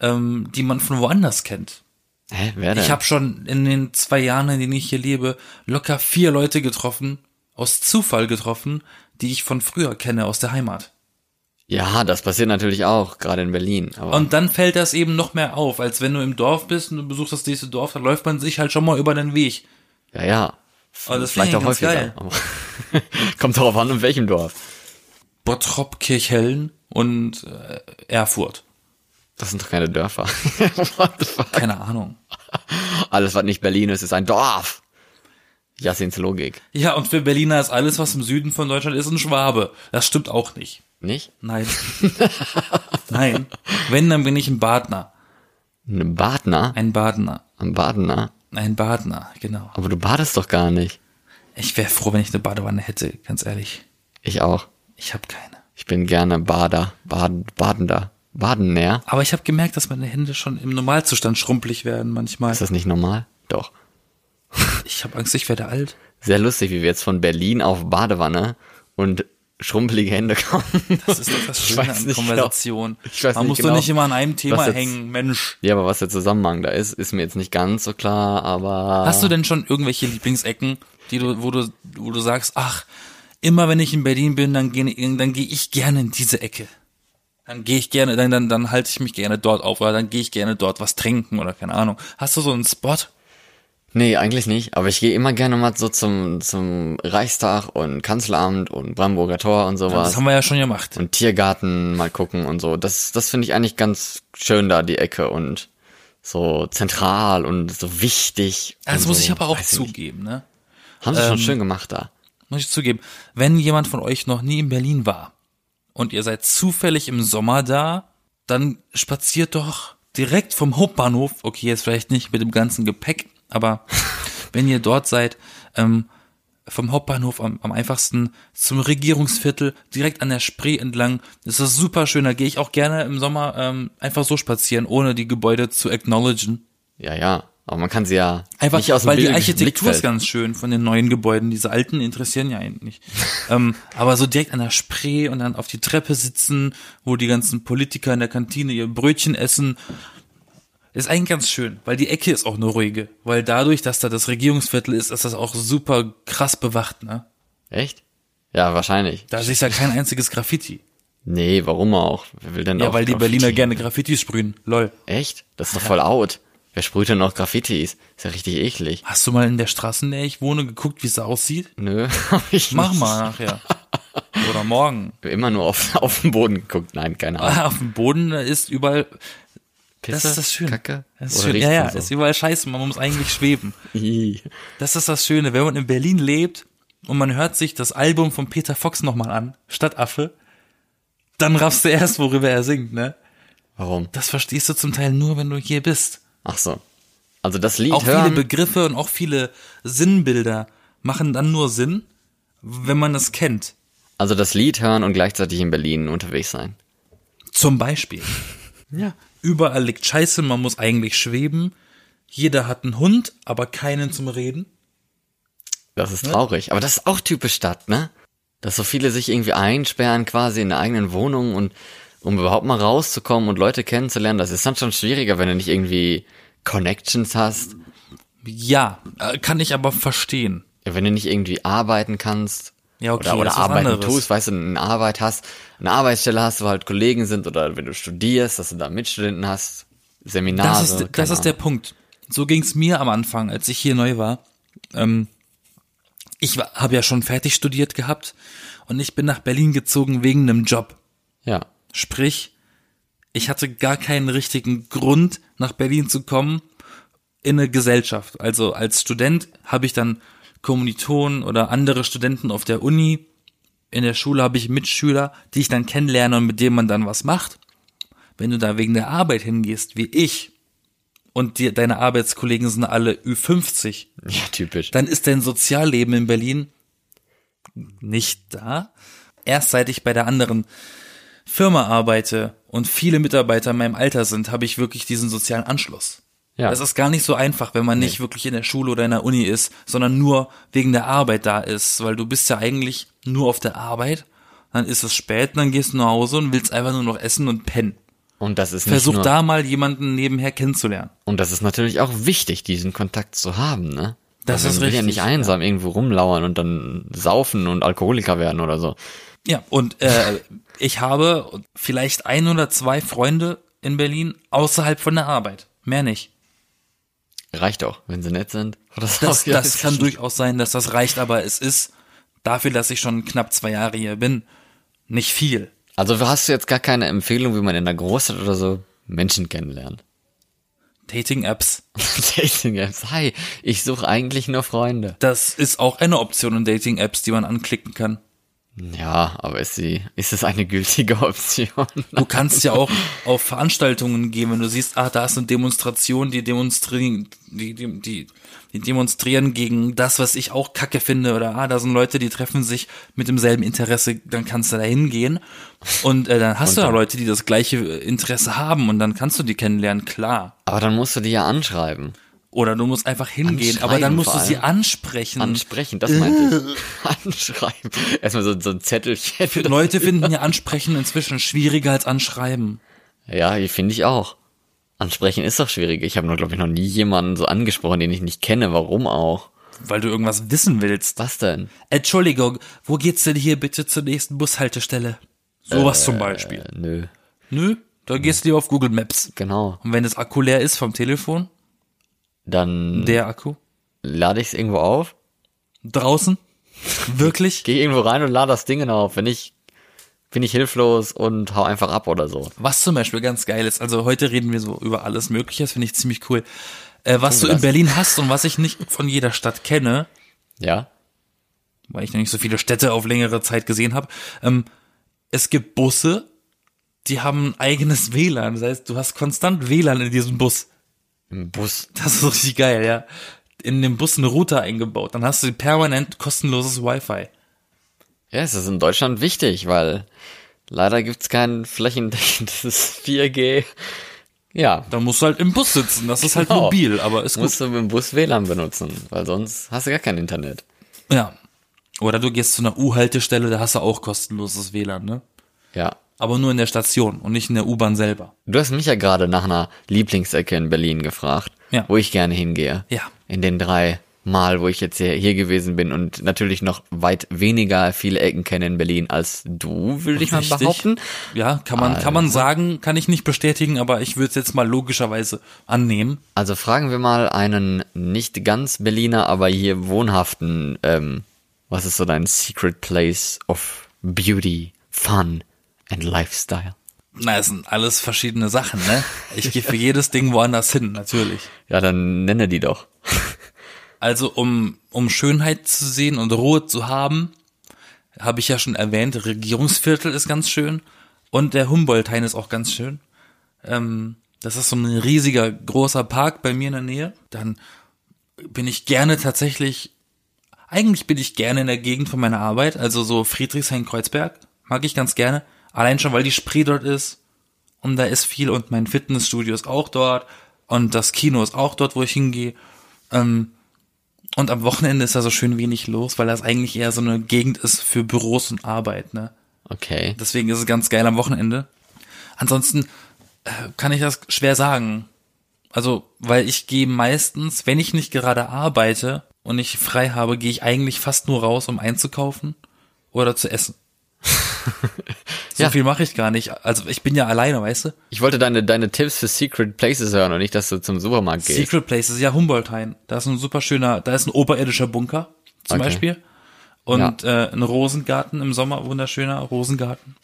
ähm, die man von woanders kennt. Hä, wer denn? Ich habe schon in den zwei Jahren, in denen ich hier lebe, locker vier Leute getroffen, aus Zufall getroffen, die ich von früher kenne, aus der Heimat. Ja, das passiert natürlich auch, gerade in Berlin. Und dann fällt das eben noch mehr auf, als wenn du im Dorf bist und du besuchst das nächste Dorf, dann läuft man sich halt schon mal über den Weg. Ja, ja. Aber das vielleicht auch häufiger. Kommt darauf an, in welchem Dorf. Bottrop, Kirchhellen und äh, Erfurt. Das sind doch keine Dörfer. keine Ahnung. Alles, was nicht Berlin ist, ist ein Dorf. Jassins Logik. Ja, und für Berliner ist alles, was im Süden von Deutschland ist, ein Schwabe. Das stimmt auch nicht. Nicht? Nein. Nein. Wenn, dann bin ich ein Badner. Ein Badner? Ein Badner. Ein Badner? Ein Badner, genau. Aber du badest doch gar nicht. Ich wäre froh, wenn ich eine Badewanne hätte, ganz ehrlich. Ich auch. Ich habe keine. Ich bin gerne Bader, Baden, Badender, Badenär. Aber ich habe gemerkt, dass meine Hände schon im Normalzustand schrumpelig werden manchmal. Ist das nicht normal? Doch. Ich habe Angst, ich werde alt. Sehr lustig, wie wir jetzt von Berlin auf Badewanne und schrumpelige Hände kommen. Das ist doch das Schöne an Konversation. Ich weiß Man muss genau, doch nicht immer an einem Thema jetzt, hängen, Mensch. Ja, aber was der Zusammenhang da ist, ist mir jetzt nicht ganz so klar, aber. Hast du denn schon irgendwelche Lieblingsecken, die du, wo du, wo du sagst, ach, immer wenn ich in Berlin bin, dann gehe dann geh ich gerne in diese Ecke. Dann gehe ich gerne, dann, dann, dann halte ich mich gerne dort auf oder dann gehe ich gerne dort was trinken oder keine Ahnung. Hast du so einen Spot? Nee, eigentlich nicht. Aber ich gehe immer gerne mal so zum, zum Reichstag und Kanzleramt und Brandenburger Tor und sowas. Das haben wir ja schon gemacht. Und Tiergarten mal gucken und so. Das, das finde ich eigentlich ganz schön da, die Ecke und so zentral und so wichtig. Das so, muss ich aber auch zugeben, ne? Haben sie ähm, schon schön gemacht da muss ich zugeben, wenn jemand von euch noch nie in Berlin war und ihr seid zufällig im Sommer da, dann spaziert doch direkt vom Hauptbahnhof, okay, jetzt vielleicht nicht mit dem ganzen Gepäck, aber wenn ihr dort seid, ähm, vom Hauptbahnhof am, am einfachsten zum Regierungsviertel, direkt an der Spree entlang. Das ist super schön, da gehe ich auch gerne im Sommer ähm, einfach so spazieren, ohne die Gebäude zu acknowledgen. Ja, ja. Aber man kann sie ja einfach, nicht aus dem weil die Architektur ist ganz schön von den neuen Gebäuden. Diese alten interessieren ja eigentlich nicht. ähm, aber so direkt an der Spree und dann auf die Treppe sitzen, wo die ganzen Politiker in der Kantine ihr Brötchen essen, ist eigentlich ganz schön, weil die Ecke ist auch eine ruhige. Weil dadurch, dass da das Regierungsviertel ist, ist das auch super krass bewacht, ne? Echt? Ja, wahrscheinlich. Da ist ja kein einziges Graffiti. Nee, warum auch? Wer will denn Ja, weil die Berliner gerne Graffitis sprühen. Lol. Echt? Das ist doch voll out. Wer sprüht denn noch Graffitis? Ist ja richtig eklig. Hast du mal in der Straße, in der ich wohne, geguckt, wie es aussieht? Nö, hab ich Mach nicht. mal nachher. Oder morgen. Immer nur auf, auf den Boden geguckt. Nein, keine Ahnung. Auf dem Boden ist überall Pisse, das ist das Schöne. Kacke? Das ist schön. Ja, ja, so? ist überall scheiße, man muss eigentlich schweben. das ist das Schöne, wenn man in Berlin lebt und man hört sich das Album von Peter Fox nochmal an, Stadtaffe, dann raffst du erst, worüber er singt, ne? Warum? Das verstehst du zum Teil nur, wenn du hier bist. Ach so. Also das Lied Auch hören, viele Begriffe und auch viele Sinnbilder machen dann nur Sinn, wenn man es kennt. Also das Lied hören und gleichzeitig in Berlin unterwegs sein. Zum Beispiel. Ja. Überall liegt Scheiße, man muss eigentlich schweben. Jeder hat einen Hund, aber keinen zum Reden. Das ist traurig. Aber das ist auch typisch Stadt, ne? Dass so viele sich irgendwie einsperren quasi in der eigenen Wohnung und um überhaupt mal rauszukommen und Leute kennenzulernen, das ist dann schon schwieriger, wenn du nicht irgendwie Connections hast. Ja, äh, kann ich aber verstehen. Ja, wenn du nicht irgendwie arbeiten kannst. Ja, okay, oder, oder arbeiten tust, weißt du, eine Arbeit hast, eine Arbeitsstelle hast, wo halt Kollegen sind oder wenn du studierst, dass du da Mitstudenten hast, Seminare. Das ist, das ist der Punkt. So ging's mir am Anfang, als ich hier neu war. Ähm, ich habe ja schon fertig studiert gehabt und ich bin nach Berlin gezogen wegen einem Job. Ja. Sprich, ich hatte gar keinen richtigen Grund, nach Berlin zu kommen, in eine Gesellschaft. Also als Student habe ich dann Kommilitonen oder andere Studenten auf der Uni. In der Schule habe ich Mitschüler, die ich dann kennenlerne und mit denen man dann was macht. Wenn du da wegen der Arbeit hingehst, wie ich, und die, deine Arbeitskollegen sind alle Ü50, Ja, typisch. dann ist dein Sozialleben in Berlin nicht da. Erst seit ich bei der anderen Firma arbeite und viele Mitarbeiter in meinem Alter sind, habe ich wirklich diesen sozialen Anschluss. Ja. Das ist gar nicht so einfach, wenn man nicht wirklich in der Schule oder in der Uni ist, sondern nur wegen der Arbeit da ist, weil du bist ja eigentlich nur auf der Arbeit, dann ist es spät, dann gehst du nach Hause und willst einfach nur noch essen und pennen. Und das ist nicht Versuch da mal jemanden nebenher kennenzulernen. und das ist natürlich auch wichtig, diesen Kontakt zu haben, ne? Das Also ist man will ja richtig, nicht einsam irgendwo rumlauern und dann saufen und Alkoholiker werden oder so. Ja, und äh, ich habe vielleicht ein oder zwei Freunde in Berlin außerhalb von der Arbeit. Mehr nicht. Reicht auch, wenn sie nett sind. Das, Das, das kann durchaus sein, dass das reicht, aber es ist dafür, dass ich schon knapp zwei Jahre hier bin, nicht viel. Also hast du jetzt gar keine Empfehlung, wie man in der Großstadt oder so Menschen kennenlernt? Dating-Apps, Dating-Apps. Hi, ich suche eigentlich nur Freunde. das ist auch eine Option in Dating-Apps, die man anklicken kann. Ja, aber ist sie, ist es eine gültige Option? Du kannst ja auch auf Veranstaltungen gehen, wenn du siehst, ah, da ist eine Demonstration, die demonstrieren, die, die, die, die demonstrieren gegen das, was ich auch kacke finde, oder ah, da sind Leute, die treffen sich mit demselben Interesse, dann kannst du da hingehen. Und äh, dann hast du da Leute, die das gleiche Interesse haben und dann kannst du die kennenlernen, klar. Aber dann musst du die ja anschreiben. Oder du musst einfach hingehen, aber dann musst du sie ansprechen. Ansprechen, das meinte ich. Anschreiben. Erstmal so, so ein Zettelchen. Leute finden ja Ansprechen inzwischen schwieriger als Anschreiben. Ja, finde ich auch. Ansprechen ist doch schwierig. Ich habe nur, glaube ich, noch nie jemanden so angesprochen, den ich nicht kenne. Warum auch? Weil du irgendwas wissen willst. Was denn? Entschuldigung, wo geht's denn hier bitte zur nächsten Bushaltestelle? Sowas zum Beispiel. Äh, nö. Nö, da gehst du lieber auf Google Maps. Genau. Und wenn das Akku leer ist vom Telefon, Dann der Akku, lade ich es irgendwo auf, draußen, wirklich? gehe irgendwo rein und lade das Ding auf. Wenn nicht, bin ich hilflos und hau einfach ab oder so. Was zum Beispiel ganz geil ist, also heute reden wir so über alles Mögliche, das finde ich ziemlich cool. Äh, was du in? Berlin hast und was ich nicht von jeder Stadt kenne, Ja? weil ich noch nicht so viele Städte auf längere Zeit gesehen habe. Ähm, es gibt Busse, die haben ein eigenes WLAN. Das heißt, du hast konstant WLAN in diesem Bus. Im Bus. Das ist richtig geil, ja. In dem Bus eine Router eingebaut. Dann hast du permanent kostenloses Wi-Fi. Ja, es ist in Deutschland wichtig, weil leider gibt's kein flächendeckendes 4G. Ja, Da musst du halt im Bus sitzen. Das ist halt Genau. mobil, aber ist gut. musst du im Bus WLAN benutzen, weil sonst hast du gar kein Internet. Ja. Oder du gehst zu einer U-Haltestelle, da hast du auch kostenloses WLAN, ne? Ja. Aber nur in der Station und nicht in der U-Bahn selber. Du hast mich ja gerade nach einer Lieblingsecke in Berlin gefragt, Ja. wo ich gerne hingehe. Ja. In den drei Mal, wo ich jetzt hier, hier gewesen bin und natürlich noch weit weniger viele Ecken kenne in Berlin als du, würde ich mal behaupten. Ja, kann man, kann man sagen, kann ich nicht bestätigen, aber ich würde es jetzt mal logischerweise annehmen. Also fragen wir mal einen nicht ganz Berliner, aber hier wohnhaften, ähm, was ist so dein secret place of beauty, fun and lifestyle? Na, es sind alles verschiedene Sachen, ne? Ich gehe für jedes Ding woanders hin, natürlich. Ja, dann nenne die doch. Also um, um Schönheit zu sehen und Ruhe zu haben, habe ich ja schon erwähnt, Regierungsviertel ist ganz schön und der Humboldt-Hain ist auch ganz schön. Ähm, das ist so ein riesiger, großer Park bei mir in der Nähe. Dann bin ich gerne tatsächlich, eigentlich bin ich gerne in der Gegend von meiner Arbeit, also so Friedrichshain-Kreuzberg, mag ich ganz gerne. Allein schon, weil die Spree dort ist und da ist viel und mein Fitnessstudio ist auch dort und das Kino ist auch dort, wo ich hingehe. Ähm, und am Wochenende ist da so schön wenig los, weil das eigentlich eher so eine Gegend ist für Büros und Arbeit, ne? Okay. Deswegen ist es ganz geil am Wochenende. Ansonsten äh, kann ich das schwer sagen. Also, weil ich gehe meistens, wenn ich nicht gerade arbeite und ich frei habe, gehe ich eigentlich fast nur raus, um einzukaufen oder zu essen. so Ja. viel mache ich gar nicht. Also ich bin ja alleine, weißt du? Ich wollte deine, deine Tipps für secret places hören und nicht, dass du zum Supermarkt gehst. Secret Places, ja, Humboldt-Hain. Da ist ein super schöner, da ist ein oberirdischer Bunker, zum Okay. Beispiel. Und äh, ein Rosengarten im Sommer, wunderschöner Rosengarten.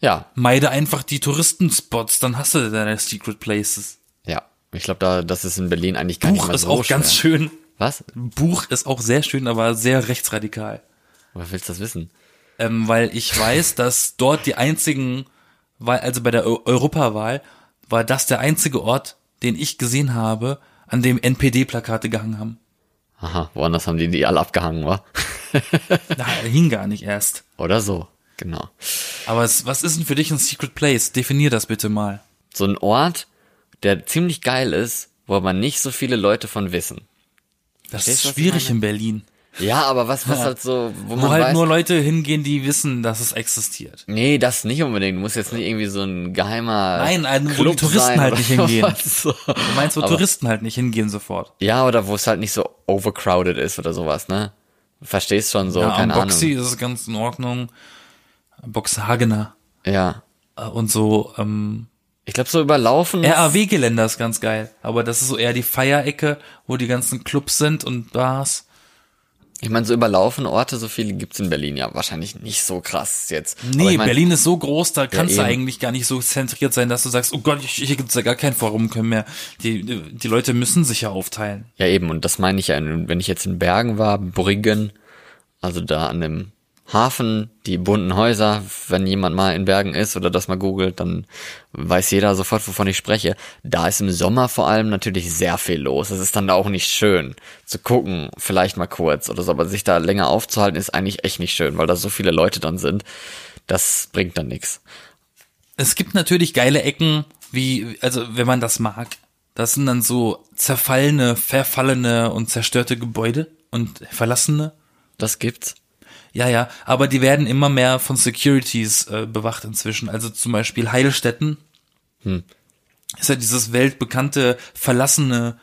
Ja, Meide einfach die Touristenspots, dann hast du deine Secret Places. ja. Ich glaube, da, das ist in Berlin eigentlich gar nicht Buch mal ist so auch schwer. ganz schön. Was? Buch ist auch sehr schön, aber sehr rechtsradikal. Woher willst du das wissen? Ähm, weil ich weiß, dass dort die einzigen, Wahl, also bei der Eu Europawahl, war das der einzige Ort, den ich gesehen habe, an dem NPD-Plakate gehangen haben. Aha, woanders haben die die alle abgehangen, wa? Da hing gar nicht erst. Oder so, genau. Aber es, was ist denn für dich ein Secret Place? Definier das bitte mal. So ein Ort, der ziemlich geil ist, wo aber nicht so viele Leute von wissen. Das Verstehst ist schwierig in Berlin. Ja, aber was, was halt so, wo Wo man halt weiß, nur Leute hingehen, die wissen, dass es existiert. Nee, das nicht unbedingt. Du musst jetzt nicht irgendwie so ein geheimer Nein, ein- wo die Club Touristen sein halt nicht hingehen. So. Du meinst, wo Aber- Touristen halt nicht hingehen sofort. Ja, oder wo es halt nicht so overcrowded ist oder sowas, ne? Verstehst schon so, ja, keine Boxy Ahnung. ist es ganz in Ordnung. Boxhagener Ja. äh, und so, ähm, Ich glaube, so überlaufen. RAW-Geländer ist ganz geil. Aber das ist so eher die Feierecke, wo die ganzen Clubs sind und Bars. Ich meine, so überlaufen Orte, so viele gibt's in Berlin ja wahrscheinlich nicht so krass jetzt. Nee, ich mein, Berlin ist so groß, da kannst du eben. eigentlich gar nicht so zentriert sein, dass du sagst, oh Gott, hier gibt's ja gar kein Forum können mehr. Die, die Leute müssen sich ja aufteilen. Ja, eben, und das meine ich ja, wenn ich jetzt in Bergen war, Briggen, also da an dem Hafen, die bunten Häuser, wenn jemand mal in Bergen ist oder das mal googelt, dann weiß jeder sofort, wovon ich spreche. Da ist im Sommer vor allem natürlich sehr viel los. Es ist dann auch nicht schön zu gucken, vielleicht mal kurz oder so, aber sich da länger aufzuhalten ist eigentlich echt nicht schön, weil da so viele Leute dann sind. Das bringt dann nichts. Es gibt natürlich geile Ecken, wie, also wenn man das mag. Das sind dann so zerfallene, verfallene und zerstörte Gebäude und verlassene. Das gibt's. Ja, ja, aber die werden immer mehr von Securities äh, bewacht inzwischen. Also zum Beispiel Heilstätten. Ist ja dieses weltbekannte, verlassene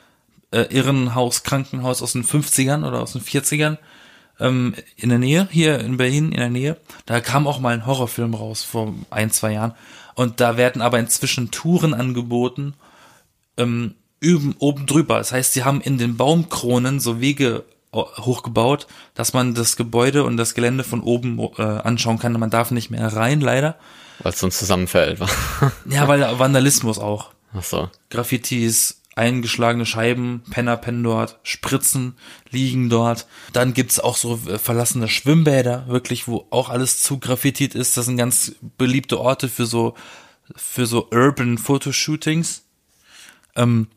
äh, Irrenhaus, Krankenhaus aus den 50ern oder aus den 40ern ähm, in der Nähe, hier in Berlin in der Nähe. Da kam auch mal ein Horrorfilm raus vor ein, zwei Jahren. Und da werden aber inzwischen Touren angeboten, ähm, üben, oben drüber. Das heißt, sie haben in den Baumkronen so Wege hochgebaut, dass man das Gebäude und das Gelände von oben äh, anschauen kann. Man darf nicht mehr rein, leider. Weil es sonst zusammenfällt. Ja, weil Vandalismus auch. Ach so. Graffitis, eingeschlagene Scheiben, Penner pennen dort, Spritzen liegen dort. Dann gibt's auch so äh, verlassene Schwimmbäder, wirklich, wo auch alles zu graffitit ist. Das sind ganz beliebte Orte für so, für so Urban Photoshootings. Ähm,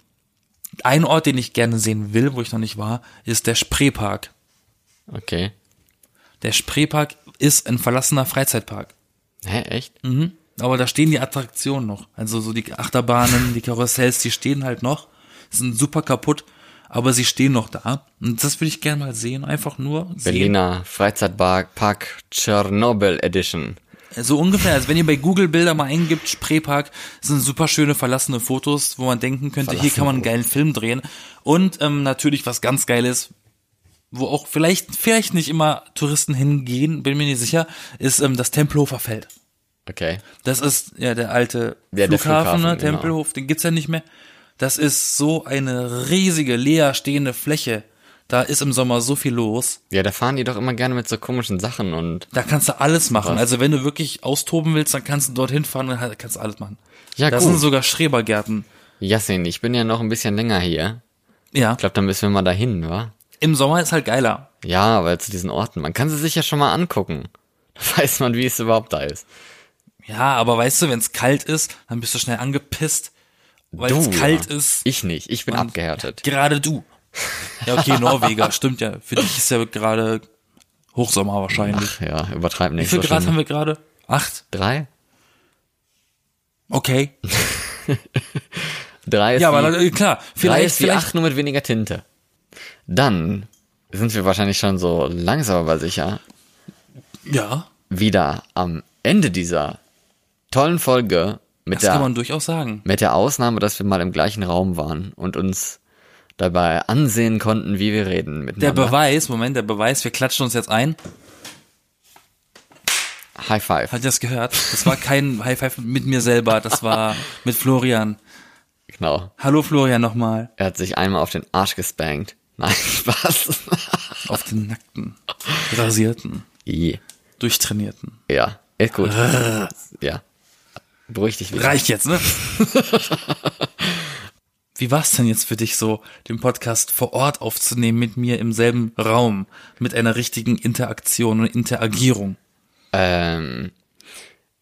ein Ort, den ich gerne sehen will, wo ich noch nicht war, ist der Spreepark. Okay. Der Spreepark ist ein verlassener Freizeitpark. Hä, echt? Mhm. Aber da stehen die Attraktionen noch. Also so die Achterbahnen, die Karussells, die stehen halt noch. Sind super kaputt, aber sie stehen noch da. Und das würde ich gerne mal sehen. Einfach nur sehen. Berliner Freizeitpark Park Tschernobyl Edition. So ungefähr. Also wenn ihr bei Google Bilder mal eingibt, Spreepark, sind super schöne verlassene Fotos, wo man denken könnte, hier kann man einen geilen Film drehen. Und ähm, natürlich was ganz Geiles, wo auch vielleicht, vielleicht nicht immer Touristen hingehen, bin mir nicht sicher, ist ähm, das Tempelhofer Feld. Okay. Das ist ja der alte Ja, der Flughafen, Flughafen, ne? genau. Tempelhof, den gibt's ja nicht mehr. Das ist so eine riesige, leer stehende Fläche. Da ist im Sommer so viel los. Ja, da fahren die doch immer gerne mit so komischen Sachen und. Da kannst du alles machen. Was? Also wenn du wirklich austoben willst, dann kannst du dorthin fahren und kannst alles machen. Ja, da gut. sind sogar Schrebergärten. Jassin, ich bin ja noch ein bisschen länger hier. Ja, Ich glaube, dann müssen wir mal dahin, wa? im Sommer ist halt geiler. Ja, aber zu diesen Orten. Man kann sie sich ja schon mal angucken. Da weiß man, wie es überhaupt da ist. Ja, aber weißt du, wenn es kalt ist, dann bist du schnell angepisst, weil es kalt ist. Ich nicht. Ich bin Und- abgehärtet. Gerade du. Ja, okay, Norweger, stimmt ja. Für dich ist ja gerade Hochsommer wahrscheinlich. Ach ja, übertreib Wie nicht viel so Grad haben wir gerade? Acht? Drei? Okay. Drei ist Ja, wie, aber äh, klar, drei vielleicht, ist wie vielleicht, acht, nur mit weniger Tinte. Dann sind wir wahrscheinlich schon so langsam aber sicher ja, wieder am Ende dieser tollen Folge mit das kann der, man durchaus sagen. mit der Ausnahme, dass wir mal im gleichen Raum waren und uns dabei ansehen konnten, wie wir reden Der miteinander. Beweis, Moment, der Beweis, wir klatschen uns jetzt ein. High Five. Hat ihr das gehört? Das war kein High Five mit mir selber, das war mit Florian. Genau. Hallo Florian nochmal. Er hat sich einmal auf den Arsch gespankt. Nein, Spaß. Auf den nackten, rasierten, Je. durchtrainierten. ja, ist gut. ja. Beruhig dich wieder. Reicht jetzt, ne? Wie war es denn jetzt für dich so, den Podcast vor Ort aufzunehmen mit mir im selben Raum, mit einer richtigen Interaktion und Interagierung? Ähm,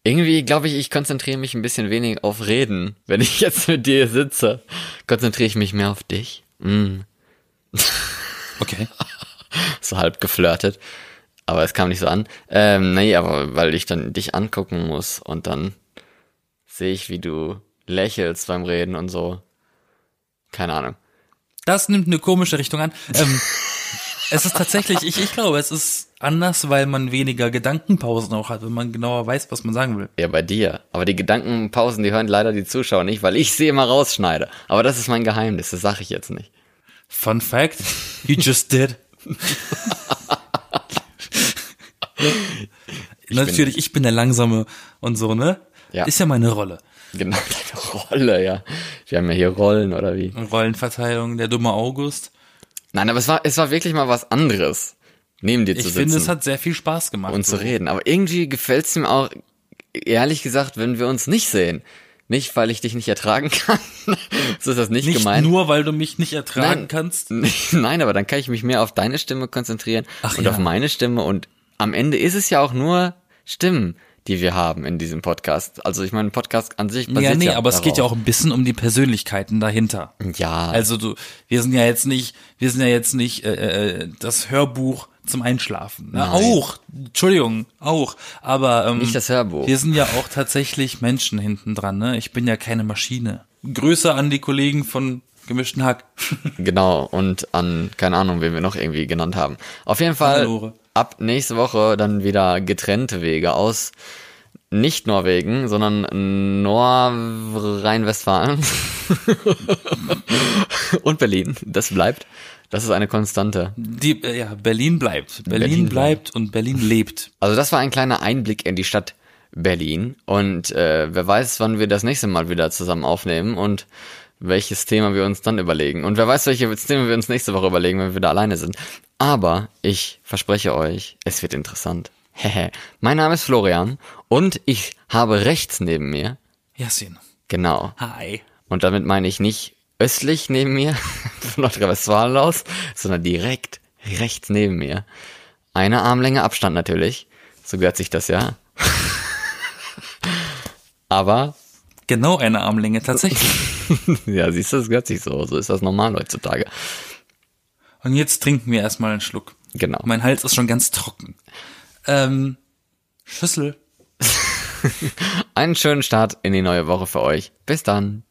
irgendwie glaube ich, ich konzentriere mich ein bisschen wenig auf Reden. Wenn ich jetzt mit dir sitze, konzentriere ich mich mehr auf dich. Mm. Okay. so halb geflirtet. Aber es kam nicht so an. Ähm, nee, aber weil ich dann dich angucken muss und dann sehe ich, wie du lächelst beim Reden und so. Keine Ahnung. Das nimmt eine komische Richtung an. Ähm, es ist tatsächlich, ich, ich glaube, es ist anders, weil man weniger Gedankenpausen auch hat, wenn man genauer weiß, was man sagen will. Ja, bei dir. Aber die Gedankenpausen, die hören leider die Zuschauer nicht, weil ich sie immer rausschneide. Aber das ist mein Geheimnis, das sage ich jetzt nicht. Fun Fact, you just did. Natürlich, ich bin der Langsame und so, ne? Ja. Ist ja meine Rolle. Genau, deine Rolle, ja. Wir haben ja hier Rollen, oder wie? Rollenverteilung, der dumme August. Nein, aber es war, es war wirklich mal was anderes, neben dir zu Ich sitzen finde, es hat sehr viel Spaß gemacht. und so. zu reden. Aber irgendwie gefällt's mir auch, ehrlich gesagt, wenn wir uns nicht sehen. Nicht, weil ich dich nicht ertragen kann. so ist das nicht, Nicht gemeint. nur, weil du mich nicht ertragen Nein. kannst. Nein, aber dann kann ich mich mehr auf deine Stimme konzentrieren Ach und ja. auf meine Stimme. Und am Ende ist es ja auch nur Stimmen, die wir haben in diesem Podcast. Also ich meine, ein Podcast an sich basiert Ja, nee, ja aber es geht ja darauf. auch ein bisschen um die Persönlichkeiten dahinter. Ja, Also du, wir sind ja jetzt nicht, wir sind ja jetzt nicht äh, äh, das Hörbuch zum Einschlafen. Ne? Auch, Entschuldigung, auch. Aber ähm, Nicht das Hörbuch. Wir sind ja auch tatsächlich Menschen hinten dran. Ne? Ich bin ja keine Maschine. Grüße an die Kollegen von gemischten Hack. Genau, und an, keine Ahnung, wen wir noch irgendwie genannt haben. Auf jeden Fall. Ab nächste Woche dann wieder getrennte Wege aus nicht Norwegen, sondern Nordrhein-Westfalen und Berlin. Das bleibt. Das ist eine Konstante. Die, äh, ja, Berlin bleibt. Berlin, Berlin bleibt und Berlin lebt. Also das war ein kleiner Einblick in die Stadt Berlin. Und äh, wer weiß, wann wir das nächste Mal wieder zusammen aufnehmen und welches Thema wir uns dann überlegen. Und wer weiß, welches Thema wir uns nächste Woche überlegen, wenn wir wieder alleine sind. Aber ich verspreche euch, es wird interessant. Hehe. mein Name ist Florian und ich habe rechts neben mir, Yasin. genau, Hi. und damit meine ich nicht östlich neben mir, von Nordrhein-Westfalen aus, sondern direkt rechts neben mir. Eine Armlänge Abstand natürlich. So gehört sich das ja. Aber, Genau eine Armlänge, tatsächlich. ja, siehst du, es gehört sich so. So ist das normal heutzutage. Und jetzt trinken wir erstmal einen Schluck. Genau. Mein Hals ist schon ganz trocken. Ähm, Schüssel. Einen schönen Start in die neue Woche für euch. Bis dann.